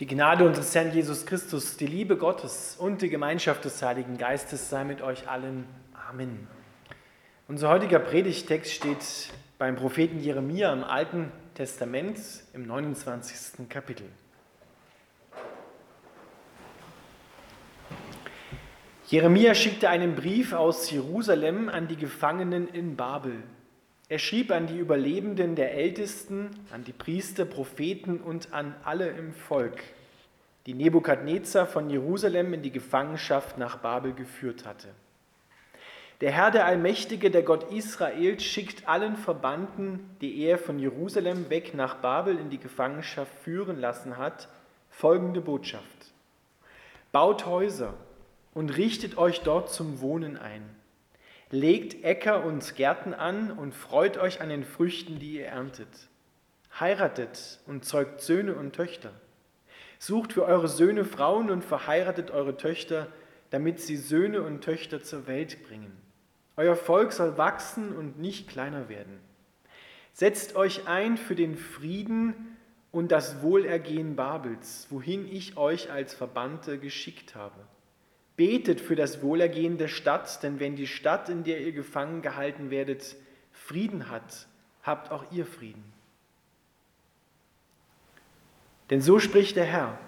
Die Gnade unseres Herrn Jesus Christus, die Liebe Gottes und die Gemeinschaft des Heiligen Geistes sei mit euch allen. Amen. Unser heutiger Predigtext steht beim Propheten Jeremia im Alten Testament im 29. Kapitel. Jeremia schickte einen Brief aus Jerusalem an die Gefangenen in Babel. Er schrieb an die Überlebenden der Ältesten, an die Priester, Propheten und an alle im Volk, die Nebukadnezar von Jerusalem in die Gefangenschaft nach Babel geführt hatte. Der Herr, der Allmächtige, der Gott Israels, schickt allen Verbannten, die er von Jerusalem weg nach Babel in die Gefangenschaft führen lassen hat, folgende Botschaft. Baut Häuser und richtet euch dort zum Wohnen ein Legt Äcker und Gärten an und freut euch an den Früchten, die ihr erntet. Heiratet und zeugt Söhne und Töchter. Sucht für eure Söhne Frauen und verheiratet eure Töchter, damit sie Söhne und Töchter zur Welt bringen. Euer Volk soll wachsen und nicht kleiner werden. Setzt euch ein für den Frieden und das Wohlergehen Babels, wohin ich euch als Verbannte geschickt habe. Betet für das Wohlergehen der Stadt, denn wenn die Stadt, in der ihr gefangen gehalten werdet, Frieden hat, habt auch ihr Frieden. Denn so spricht der Herr,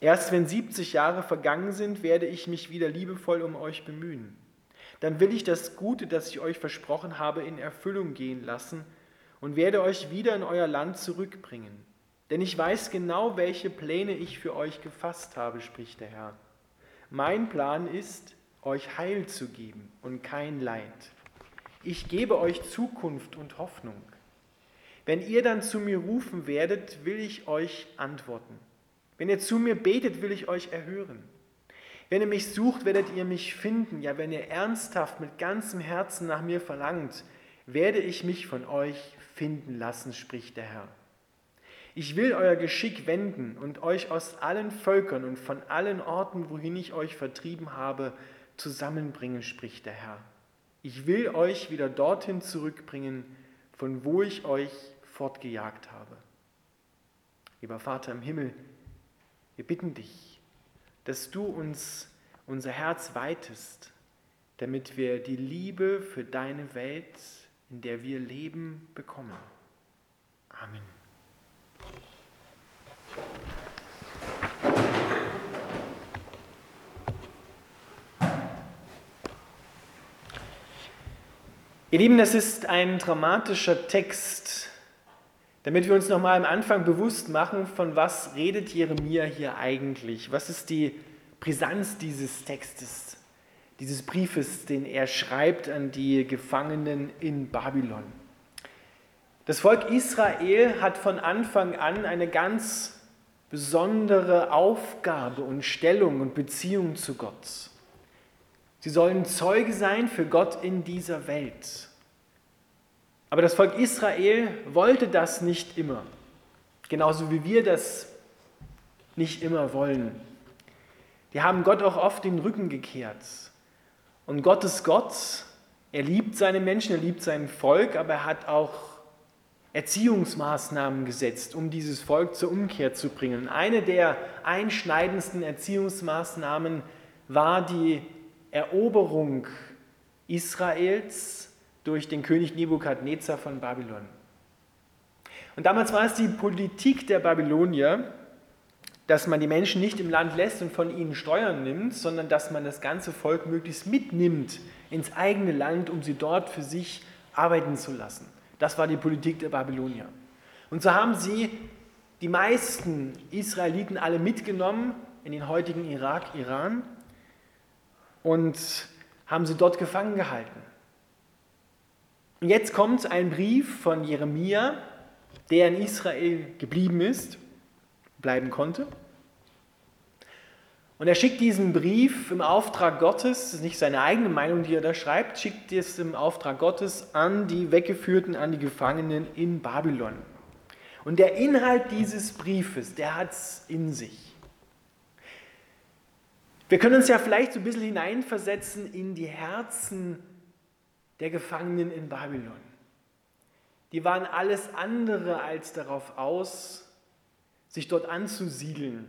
erst wenn 70 Jahre vergangen sind, werde ich mich wieder liebevoll um euch bemühen. Dann will ich das Gute, das ich euch versprochen habe, in Erfüllung gehen lassen und werde euch wieder in euer Land zurückbringen. Denn ich weiß genau, welche Pläne ich für euch gefasst habe, spricht der Herr mein Plan ist, euch Heil zu geben und kein Leid. Ich gebe euch Zukunft und Hoffnung. Wenn ihr dann zu mir rufen werdet, will ich euch antworten. Wenn ihr zu mir betet, will ich euch erhören. Wenn ihr mich sucht, werdet ihr mich finden. Ja, wenn ihr ernsthaft mit ganzem Herzen nach mir verlangt, werde ich mich von euch finden lassen, spricht der Herr. Ich will euer Geschick wenden und euch aus allen Völkern und von allen Orten, wohin ich euch vertrieben habe, zusammenbringen, spricht der Herr. Ich will euch wieder dorthin zurückbringen, von wo ich euch fortgejagt habe. Lieber Vater im Himmel, wir bitten dich, dass du uns unser Herz weitest, damit wir die Liebe für deine Welt, in der wir leben, bekommen. Amen. Ihr Lieben, das ist ein dramatischer Text, damit wir uns nochmal am Anfang bewusst machen, von was redet Jeremia hier eigentlich? Was ist die Brisanz dieses Textes, dieses Briefes, den er schreibt an die Gefangenen in Babylon? Das Volk Israel hat von Anfang an eine ganz besondere Aufgabe und Stellung und Beziehung zu Gott. Sie sollen Zeuge sein für Gott in dieser Welt. Aber das Volk Israel wollte das nicht immer, genauso wie wir das nicht immer wollen. Die haben Gott auch oft den Rücken gekehrt. Und Gott ist Gott, er liebt seine Menschen, er liebt sein Volk, aber er hat auch Erziehungsmaßnahmen gesetzt, um dieses Volk zur Umkehr zu bringen. Eine der einschneidendsten Erziehungsmaßnahmen war die Eroberung Israels durch den König Nebukadnezar von Babylon. Und damals war es die Politik der Babylonier, dass man die Menschen nicht im Land lässt und von ihnen Steuern nimmt, sondern dass man das ganze Volk möglichst mitnimmt ins eigene Land, um sie dort für sich arbeiten zu lassen. Das war die Politik der Babylonier. Und so haben sie die meisten Israeliten alle mitgenommen in den heutigen Irak, Iran und haben sie dort gefangen gehalten. Und jetzt kommt ein Brief von Jeremia, der in Israel geblieben ist, bleiben konnte. Und er schickt diesen Brief im Auftrag Gottes, das ist nicht seine eigene Meinung, die er da schreibt, schickt es im Auftrag Gottes an die Weggeführten, an die Gefangenen in Babylon. Und der Inhalt dieses Briefes, der hat es in sich. Wir können uns ja vielleicht so ein bisschen hineinversetzen in die Herzen der Gefangenen in Babylon. Die waren alles andere als darauf aus, sich dort anzusiedeln,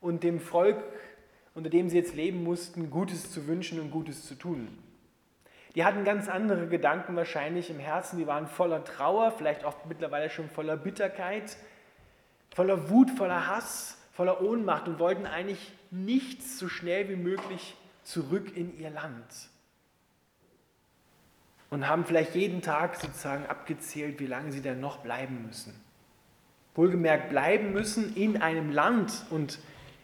und dem Volk, unter dem sie jetzt leben mussten, Gutes zu wünschen und Gutes zu tun. Die hatten ganz andere Gedanken wahrscheinlich im Herzen, die waren voller Trauer, vielleicht auch mittlerweile schon voller Bitterkeit, voller Wut, voller Hass, voller Ohnmacht und wollten eigentlich nichts so schnell wie möglich zurück in ihr Land. Und haben vielleicht jeden Tag sozusagen abgezählt, wie lange sie denn noch bleiben müssen. Wohlgemerkt bleiben müssen in einem Land und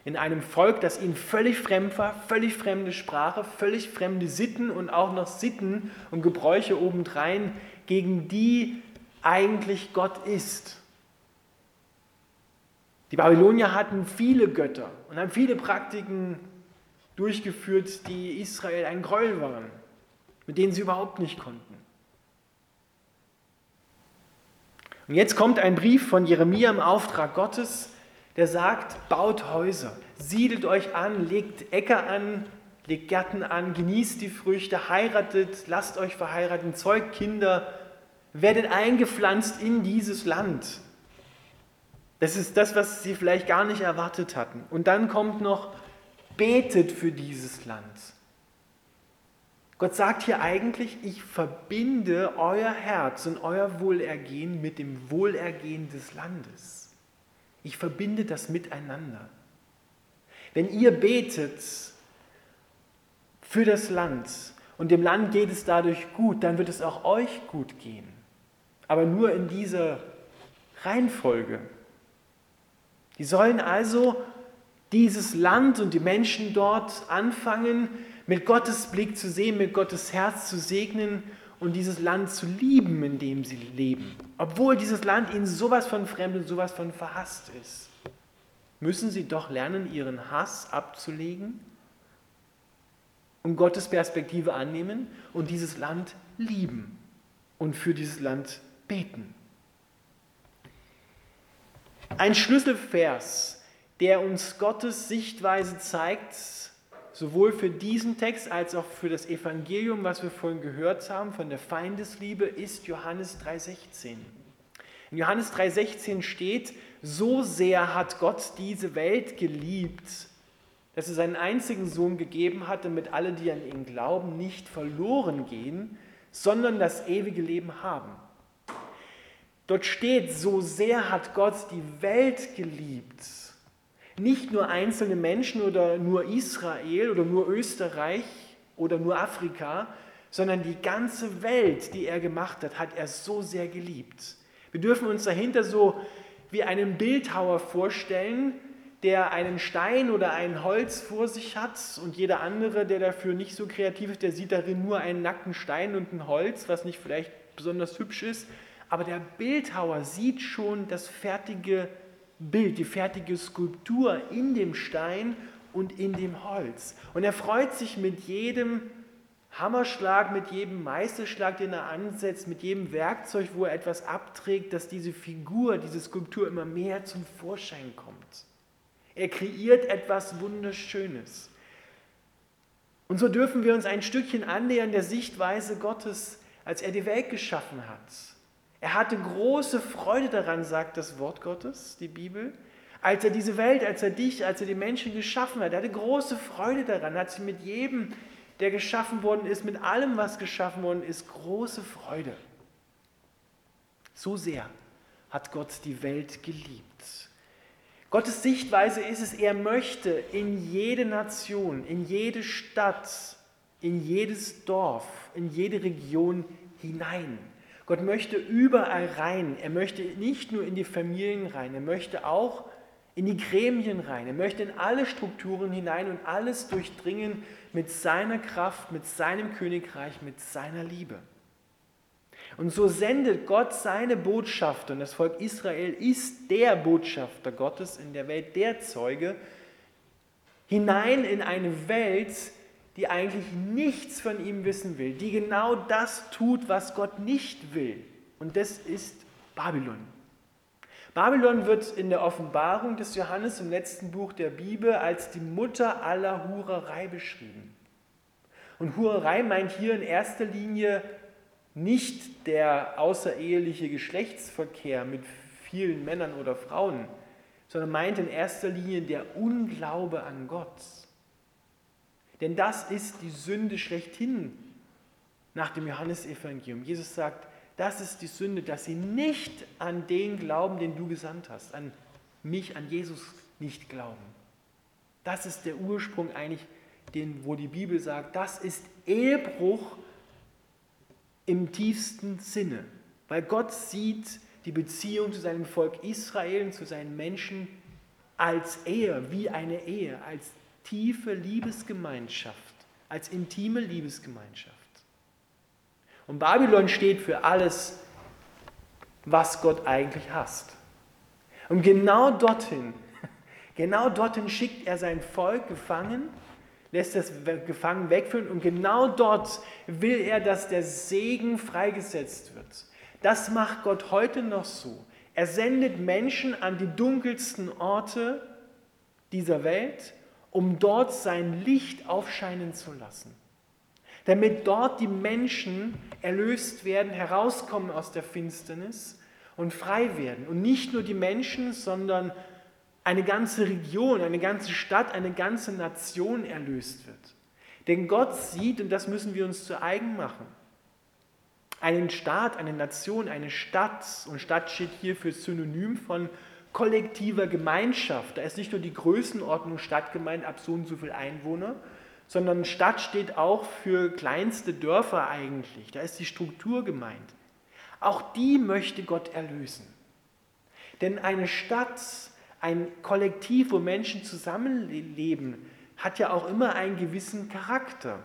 in einem Volk, das ihnen völlig fremd war, völlig fremde Sprache, völlig fremde Sitten und auch noch Sitten und Gebräuche obendrein, gegen die eigentlich Gott ist. Die Babylonier hatten viele Götter und haben viele Praktiken durchgeführt, die Israel ein Gräuel waren, mit denen sie überhaupt nicht konnten. Und jetzt kommt ein Brief von Jeremia im Auftrag Gottes, der sagt, baut Häuser, siedelt euch an, legt Äcker an, legt Gärten an, genießt die Früchte, heiratet, lasst euch verheiraten, zeugt Kinder, werdet eingepflanzt in dieses Land. Das ist das, was sie vielleicht gar nicht erwartet hatten. Und dann kommt noch, betet für dieses Land. Gott sagt hier eigentlich, ich verbinde euer Herz und euer Wohlergehen mit dem Wohlergehen des Landes. Ich verbinde das miteinander. Wenn ihr betet für das Land und dem Land geht es dadurch gut, dann wird es auch euch gut gehen. Aber nur in dieser Reihenfolge. Die sollen also dieses Land und die Menschen dort anfangen, mit Gottes Blick zu sehen, mit Gottes Herz zu segnen und dieses Land zu lieben, in dem sie leben. Obwohl dieses Land ihnen sowas von fremd und sowas von verhasst ist. Müssen sie doch lernen, ihren Hass abzulegen und Gottes Perspektive annehmen und dieses Land lieben und für dieses Land beten. Ein Schlüsselvers, der uns Gottes Sichtweise zeigt, sowohl für diesen Text als auch für das Evangelium, was wir vorhin gehört haben, von der Feindesliebe, ist Johannes 3,16. In Johannes 3,16 steht, so sehr hat Gott diese Welt geliebt, dass er seinen einzigen Sohn gegeben hat, damit alle, die an ihn glauben, nicht verloren gehen, sondern das ewige Leben haben. Dort steht, so sehr hat Gott die Welt geliebt nicht nur einzelne Menschen oder nur Israel oder nur Österreich oder nur Afrika, sondern die ganze Welt, die er gemacht hat, hat er so sehr geliebt. Wir dürfen uns dahinter so wie einen Bildhauer vorstellen, der einen Stein oder ein Holz vor sich hat und jeder andere, der dafür nicht so kreativ ist, der sieht darin nur einen nackten Stein und ein Holz, was nicht vielleicht besonders hübsch ist. Aber der Bildhauer sieht schon das fertige Bild, die fertige Skulptur in dem Stein und in dem Holz. Und er freut sich mit jedem Hammerschlag, mit jedem Meisterschlag, den er ansetzt, mit jedem Werkzeug, wo er etwas abträgt, dass diese Figur, diese Skulptur immer mehr zum Vorschein kommt. Er kreiert etwas Wunderschönes. Und so dürfen wir uns ein Stückchen annähern der Sichtweise Gottes, als er die Welt geschaffen hat. Er hatte große Freude daran, sagt das Wort Gottes, die Bibel, als er diese Welt, als er dich, als er die Menschen geschaffen hat. Er hatte große Freude daran, hat sie mit jedem, der geschaffen worden ist, mit allem, was geschaffen worden ist, große Freude. So sehr hat Gott die Welt geliebt. Gottes Sichtweise ist es, er möchte in jede Nation, in jede Stadt, in jedes Dorf, in jede Region hinein. Gott möchte überall rein. Er möchte nicht nur in die Familien rein, er möchte auch in die Gremien rein. Er möchte in alle Strukturen hinein und alles durchdringen mit seiner Kraft, mit seinem Königreich, mit seiner Liebe. Und so sendet Gott seine Botschafter, und das Volk Israel ist der Botschafter Gottes in der Welt, der Zeuge, hinein in eine Welt, die eigentlich nichts von ihm wissen will, die genau das tut, was Gott nicht will. Und das ist Babylon. Babylon wird in der Offenbarung des Johannes im letzten Buch der Bibel als die Mutter aller Hurerei beschrieben. Und Hurerei meint hier in erster Linie nicht der außereheliche Geschlechtsverkehr mit vielen Männern oder Frauen, sondern meint in erster Linie der Unglaube an Gott. Denn das ist die Sünde schlechthin nach dem Johannesevangelium. Jesus sagt, das ist die Sünde, dass sie nicht an den glauben, den du gesandt hast, an mich, an Jesus nicht glauben. Das ist der Ursprung eigentlich, den, wo die Bibel sagt, das ist Ehebruch im tiefsten Sinne, weil Gott sieht die Beziehung zu seinem Volk Israel und zu seinen Menschen als Ehe, wie eine Ehe, als tiefe Liebesgemeinschaft, als intime Liebesgemeinschaft. Und Babylon steht für alles, was Gott eigentlich hasst. Und genau dorthin, genau dorthin schickt er sein Volk gefangen, lässt das Gefangen wegführen und genau dort will er, dass der Segen freigesetzt wird. Das macht Gott heute noch so. Er sendet Menschen an die dunkelsten Orte dieser Welt, um dort sein Licht aufscheinen zu lassen. Damit dort die Menschen erlöst werden, herauskommen aus der Finsternis und frei werden. Und nicht nur die Menschen, sondern eine ganze Region, eine ganze Stadt, eine ganze Nation erlöst wird. Denn Gott sieht, und das müssen wir uns zu eigen machen, einen Staat, eine Nation, eine Stadt, und Stadt steht hier für Synonym von kollektiver Gemeinschaft. Da ist nicht nur die Größenordnung Stadt gemeint, ab so und so viel Einwohner, sondern Stadt steht auch für kleinste Dörfer eigentlich. Da ist die Struktur gemeint. Auch die möchte Gott erlösen. Denn eine Stadt, ein Kollektiv, wo Menschen zusammenleben, hat ja auch immer einen gewissen Charakter.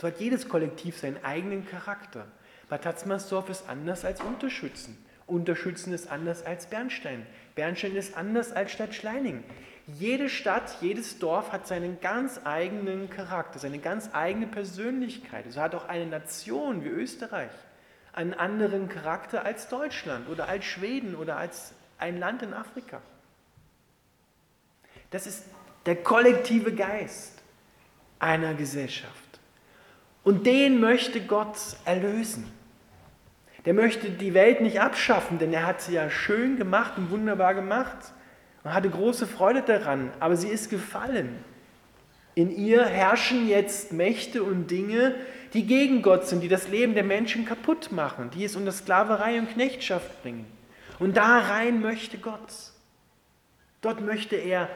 So hat jedes Kollektiv seinen eigenen Charakter. Bad Tatzmannsdorf ist anders als Unterschützen. Unterschützen ist anders als Bernstein. Bernstein ist anders als Stadt Schleining. Jede Stadt, jedes Dorf hat seinen ganz eigenen Charakter, seine ganz eigene Persönlichkeit. So hat auch eine Nation wie Österreich einen anderen Charakter als Deutschland oder als Schweden oder als ein Land in Afrika. Das ist der kollektive Geist einer Gesellschaft. Und den möchte Gott erlösen. Der möchte die Welt nicht abschaffen, denn er hat sie ja schön gemacht und wunderbar gemacht und hatte große Freude daran, aber sie ist gefallen. In ihr herrschen jetzt Mächte und Dinge, die gegen Gott sind, die das Leben der Menschen kaputt machen, die es unter Sklaverei und Knechtschaft bringen. Und da rein möchte Gott. Dort möchte er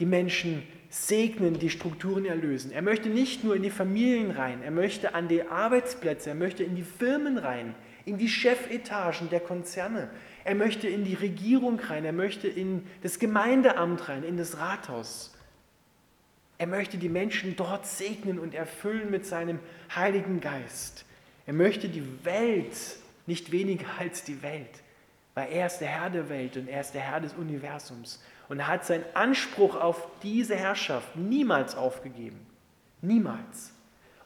die Menschen segnen, die Strukturen erlösen. Er möchte nicht nur in die Familien rein, er möchte an die Arbeitsplätze, er möchte in die Firmen rein, in die Chefetagen der Konzerne. Er möchte in die Regierung rein, er möchte in das Gemeindeamt rein, in das Rathaus. Er möchte die Menschen dort segnen und erfüllen mit seinem Heiligen Geist. Er möchte die Welt, nicht weniger als die Welt, weil er ist der Herr der Welt und er ist der Herr des Universums. Und er hat seinen Anspruch auf diese Herrschaft niemals aufgegeben. Niemals.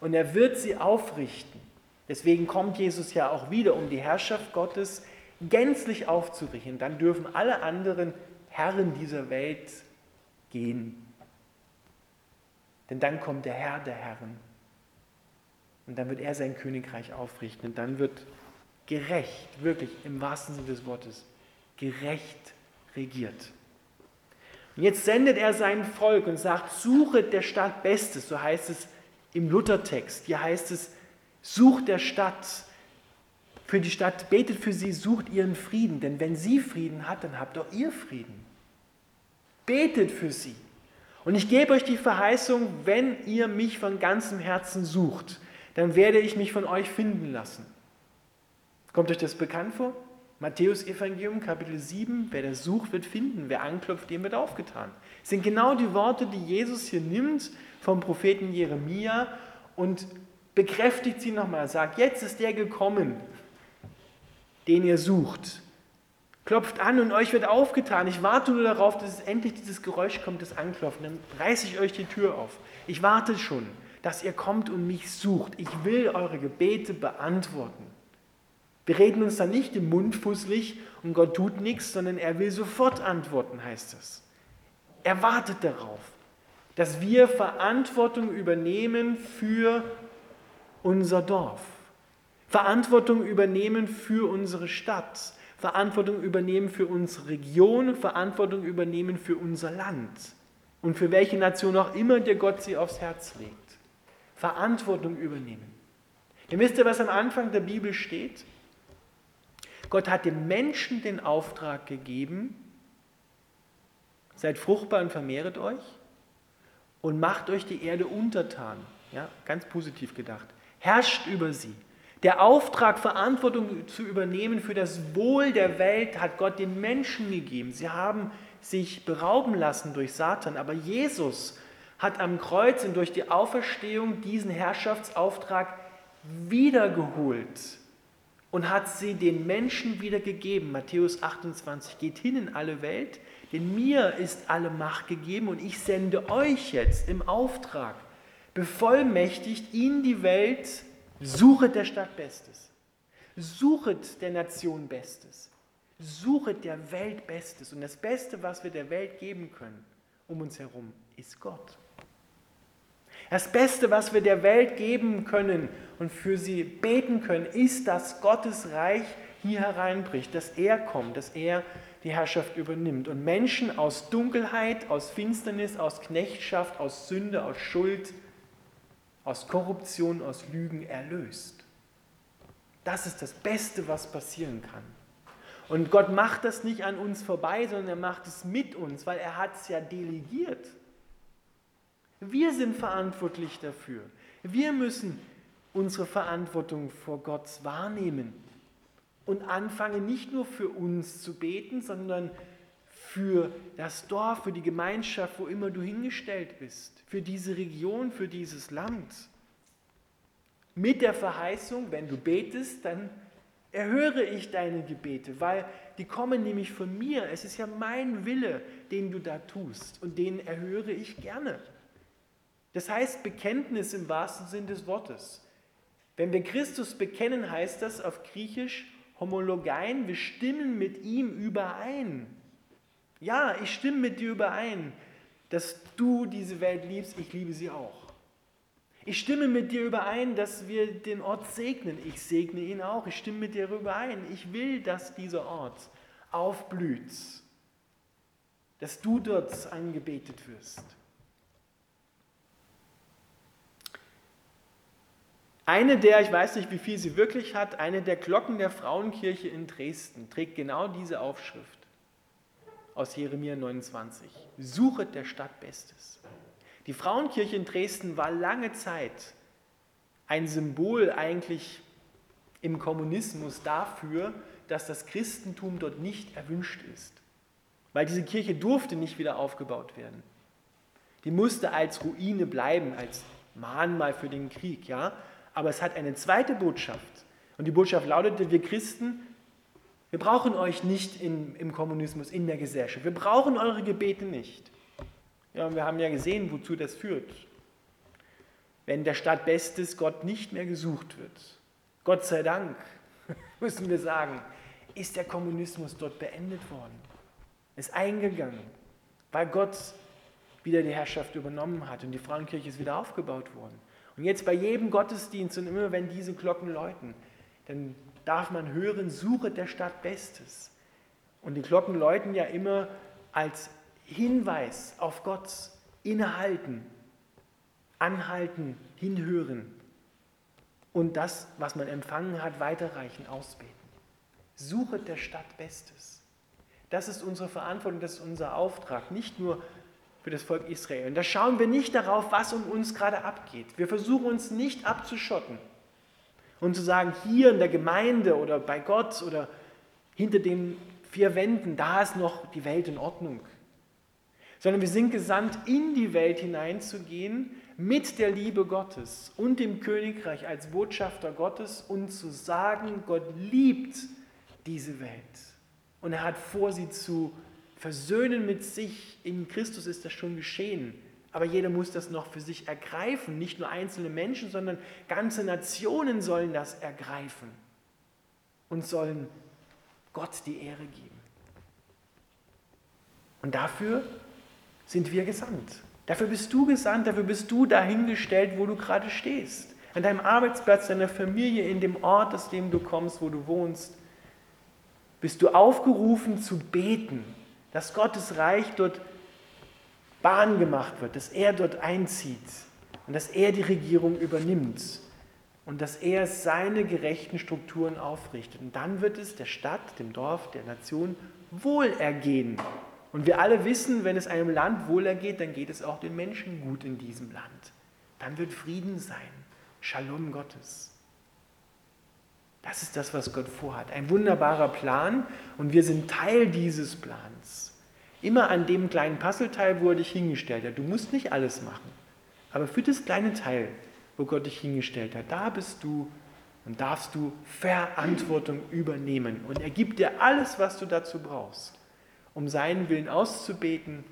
Und er wird sie aufrichten. Deswegen kommt Jesus ja auch wieder, um die Herrschaft Gottes gänzlich aufzurichten. Dann dürfen alle anderen Herren dieser Welt gehen. Denn dann kommt der Herr der Herren. Und dann wird er sein Königreich aufrichten. Und dann wird gerecht, wirklich im wahrsten Sinne des Wortes, gerecht regiert. Und jetzt sendet er sein Volk und sagt, suchet der Stadt Bestes, so heißt es im Luthertext. Hier heißt es, sucht der Stadt, für die Stadt, betet für sie, sucht ihren Frieden, denn wenn sie Frieden hat, dann habt auch ihr Frieden. Betet für sie. Und ich gebe euch die Verheißung, wenn ihr mich von ganzem Herzen sucht, dann werde ich mich von euch finden lassen. Kommt euch das bekannt vor? Matthäus Evangelium Kapitel 7, wer das sucht, wird finden, wer anklopft, dem wird aufgetan. Das sind genau die Worte, die Jesus hier nimmt vom Propheten Jeremia und bekräftigt sie nochmal, sagt, jetzt ist der gekommen, den ihr sucht. Klopft an und euch wird aufgetan. Ich warte nur darauf, dass endlich dieses Geräusch kommt, das Anklopfen. Dann reiße ich euch die Tür auf. Ich warte schon, dass ihr kommt und mich sucht. Ich will eure Gebete beantworten. Wir reden uns da nicht im Mund fusselig und Gott tut nichts, sondern er will sofort antworten, heißt es. Er wartet darauf, dass wir Verantwortung übernehmen für unser Dorf, Verantwortung übernehmen für unsere Stadt, Verantwortung übernehmen für unsere Region, Verantwortung übernehmen für unser Land und für welche Nation auch immer der Gott sie aufs Herz legt. Verantwortung übernehmen. Ihr wisst ja, was am Anfang der Bibel steht? Gott hat dem Menschen den Auftrag gegeben, seid fruchtbar und vermehret euch und macht euch die Erde untertan. Ja, ganz positiv gedacht. Herrscht über sie. Der Auftrag, Verantwortung zu übernehmen für das Wohl der Welt, hat Gott den Menschen gegeben. Sie haben sich berauben lassen durch Satan, aber Jesus hat am Kreuz und durch die Auferstehung diesen Herrschaftsauftrag wiedergeholt und hat sie den Menschen wiedergegeben. Matthäus 28, geht hin in alle Welt, denn mir ist alle Macht gegeben und ich sende euch jetzt im Auftrag, bevollmächtigt in die Welt, suchet der Stadt Bestes, suchet der Nation Bestes, suchet der Welt Bestes. Und das Beste, was wir der Welt geben können, um uns herum, ist Gott. Das Beste, was wir der Welt geben können und für sie beten können, ist, dass Gottes Reich hier hereinbricht, dass er kommt, dass er die Herrschaft übernimmt und Menschen aus Dunkelheit, aus Finsternis, aus Knechtschaft, aus Sünde, aus Schuld, aus Korruption, aus Lügen erlöst. Das ist das Beste, was passieren kann. Und Gott macht das nicht an uns vorbei, sondern er macht es mit uns, weil er hat es ja delegiert. Wir sind verantwortlich dafür. Wir müssen unsere Verantwortung vor Gott wahrnehmen und anfangen, nicht nur für uns zu beten, sondern für das Dorf, für die Gemeinschaft, wo immer du hingestellt bist, für diese Region, für dieses Land. Mit der Verheißung, wenn du betest, dann erhöre ich deine Gebete, weil die kommen nämlich von mir. Es ist ja mein Wille, den du da tust und den erhöre ich gerne. Das heißt Bekenntnis im wahrsten Sinn des Wortes. Wenn wir Christus bekennen, heißt das auf Griechisch homologein, wir stimmen mit ihm überein. Ja, ich stimme mit dir überein, dass du diese Welt liebst, ich liebe sie auch. Ich stimme mit dir überein, dass wir den Ort segnen, ich segne ihn auch. Ich stimme mit dir überein, ich will, dass dieser Ort aufblüht, dass du dort angebetet wirst. Eine der, ich weiß nicht, wie viel sie wirklich hat, eine der Glocken der Frauenkirche in Dresden trägt genau diese Aufschrift aus Jeremia 29. Suchet der Stadt Bestes. Die Frauenkirche in Dresden war lange Zeit ein Symbol eigentlich im Kommunismus dafür, dass das Christentum dort nicht erwünscht ist. Weil diese Kirche durfte nicht wieder aufgebaut werden. Die musste als Ruine bleiben, als Mahnmal für den Krieg, ja. Aber es hat eine zweite Botschaft. Und die Botschaft lautete, wir Christen, wir brauchen euch nicht in, im Kommunismus, in der Gesellschaft. Wir brauchen eure Gebete nicht. Ja, wir haben ja gesehen, wozu das führt. Wenn der Stadt Bestes Gott nicht mehr gesucht wird. Gott sei Dank, müssen wir sagen, ist der Kommunismus dort beendet worden. Ist eingegangen, weil Gott wieder die Herrschaft übernommen hat und die Frauenkirche ist wieder aufgebaut worden. Und jetzt bei jedem Gottesdienst und immer wenn diese Glocken läuten, dann darf man hören, suche der Stadt Bestes. Und die Glocken läuten ja immer als Hinweis auf Gott, innehalten, anhalten, hinhören und das, was man empfangen hat, weiterreichen, ausbeten. Suche der Stadt Bestes. Das ist unsere Verantwortung, das ist unser Auftrag, nicht nur für das Volk Israel. Und da schauen wir nicht darauf, was um uns gerade abgeht. Wir versuchen uns nicht abzuschotten und zu sagen, hier in der Gemeinde oder bei Gott oder hinter den vier Wänden, da ist noch die Welt in Ordnung. Sondern wir sind gesandt, in die Welt hineinzugehen mit der Liebe Gottes und dem Königreich als Botschafter Gottes und zu sagen, Gott liebt diese Welt und er hat vor, sie zu versöhnen mit sich. In Christus ist das schon geschehen. Aber jeder muss das noch für sich ergreifen. Nicht nur einzelne Menschen, sondern ganze Nationen sollen das ergreifen und sollen Gott die Ehre geben. Und dafür sind wir gesandt. Dafür bist du gesandt, dafür bist du dahingestellt, wo du gerade stehst. An deinem Arbeitsplatz, deiner Familie, in dem Ort, aus dem du kommst, wo du wohnst. bist du aufgerufen zu beten, dass Gottes Reich dort Bahn gemacht wird, dass er dort einzieht und dass er die Regierung übernimmt und dass er seine gerechten Strukturen aufrichtet. Und dann wird es der Stadt, dem Dorf, der Nation wohlergehen. Und wir alle wissen, wenn es einem Land wohlergeht, dann geht es auch den Menschen gut in diesem Land. Dann wird Frieden sein, Shalom Gottes. Das ist das, was Gott vorhat. Ein wunderbarer Plan und wir sind Teil dieses Plans. Immer an dem kleinen Puzzleteil, wo er dich hingestellt hat. Du musst nicht alles machen. Aber für das kleine Teil, wo Gott dich hingestellt hat, da bist du und darfst du Verantwortung übernehmen. Und er gibt dir alles, was du dazu brauchst, um seinen Willen auszubeten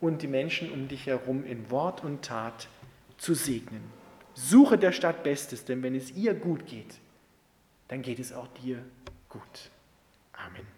und die Menschen um dich herum in Wort und Tat zu segnen. Suche der Stadt Bestes, denn wenn es ihr gut geht, dann geht es auch dir gut. Amen.